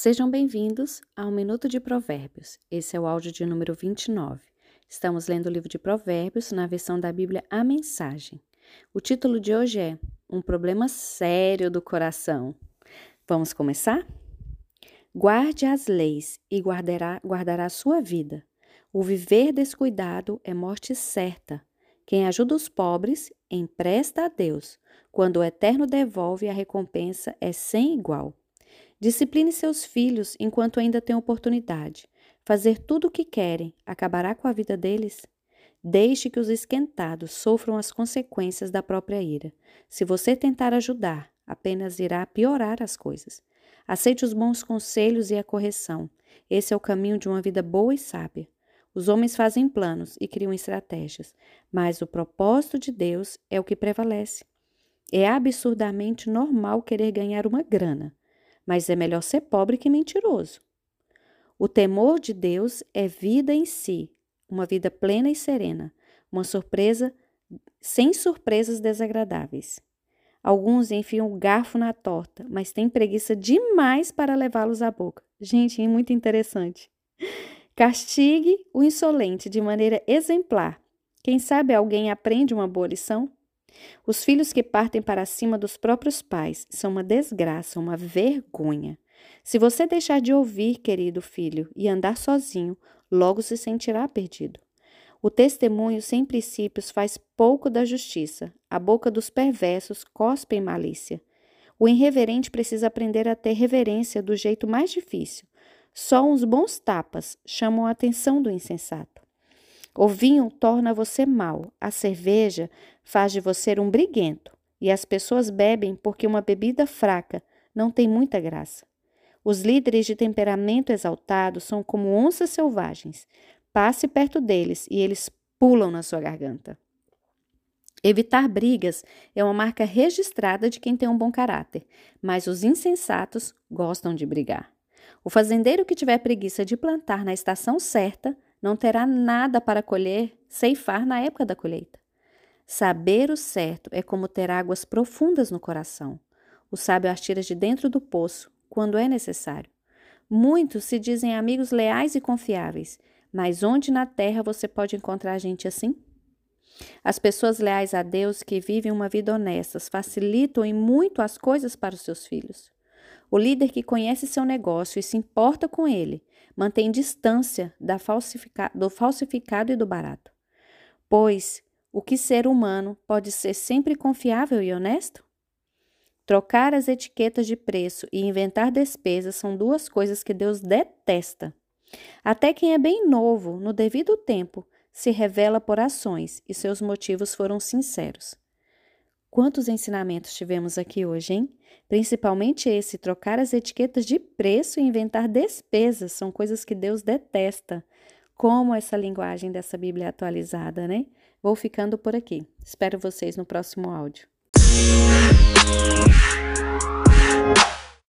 Sejam bem-vindos ao Minuto de Provérbios. Esse é o áudio de número 29. Estamos lendo o livro de Provérbios na versão da Bíblia A Mensagem. O título de hoje é Um problema sério do coração. Vamos começar? Guarde as leis e guardará, guardará a sua vida. O viver descuidado é morte certa. Quem ajuda os pobres empresta a Deus. Quando o Eterno devolve, a recompensa é sem igual. Discipline seus filhos enquanto ainda tem oportunidade. Fazer tudo o que querem acabará com a vida deles? Deixe que os esquentados sofram as consequências da própria ira. Se você tentar ajudar, apenas irá piorar as coisas. Aceite os bons conselhos e a correção. Esse é o caminho de uma vida boa e sábia. Os homens fazem planos e criam estratégias, mas o propósito de Deus é o que prevalece. É absurdamente normal querer ganhar uma grana, mas é melhor ser pobre que mentiroso. O temor de Deus é vida em si, uma vida plena e serena, uma surpresa sem surpresas desagradáveis. Alguns enfiam o garfo na torta, mas têm preguiça demais para levá-los à boca. Gente, é muito interessante. Castigue o insolente de maneira exemplar. Quem sabe alguém aprende uma boa lição? Os filhos que partem para cima dos próprios pais são uma desgraça, uma vergonha. Se você deixar de ouvir, querido filho, e andar sozinho, logo se sentirá perdido. O testemunho sem princípios faz pouco da justiça. A boca dos perversos cospe em malícia. O irreverente precisa aprender a ter reverência do jeito mais difícil. Só uns bons tapas chamam a atenção do insensato. O vinho torna você mal, a cerveja faz de você um briguento, e as pessoas bebem porque uma bebida fraca não tem muita graça. Os líderes de temperamento exaltado são como onças selvagens. Passe perto deles e eles pulam na sua garganta. Evitar brigas é uma marca registrada de quem tem um bom caráter, mas os insensatos gostam de brigar. O fazendeiro que tiver preguiça de plantar na estação certa não terá nada para colher, ceifar na época da colheita. Saber o certo é como ter águas profundas no coração. O sábio as tira de dentro do poço, quando é necessário. Muitos se dizem amigos leais e confiáveis, mas onde na terra você pode encontrar gente assim? As pessoas leais a Deus que vivem uma vida honesta facilitam em muito as coisas para os seus filhos. O líder que conhece seu negócio e se importa com ele mantém distância falsifica do falsificado e do barato. Pois o que ser humano pode ser sempre confiável e honesto? Trocar as etiquetas de preço e inventar despesas são duas coisas que Deus detesta. Até quem é bem novo, no devido tempo, se revela por ações e seus motivos foram sinceros. Quantos ensinamentos tivemos aqui hoje, hein? Principalmente esse: trocar as etiquetas de preço e inventar despesas são coisas que Deus detesta. Como essa linguagem dessa Bíblia atualizada, né? Vou ficando por aqui. Espero vocês no próximo áudio.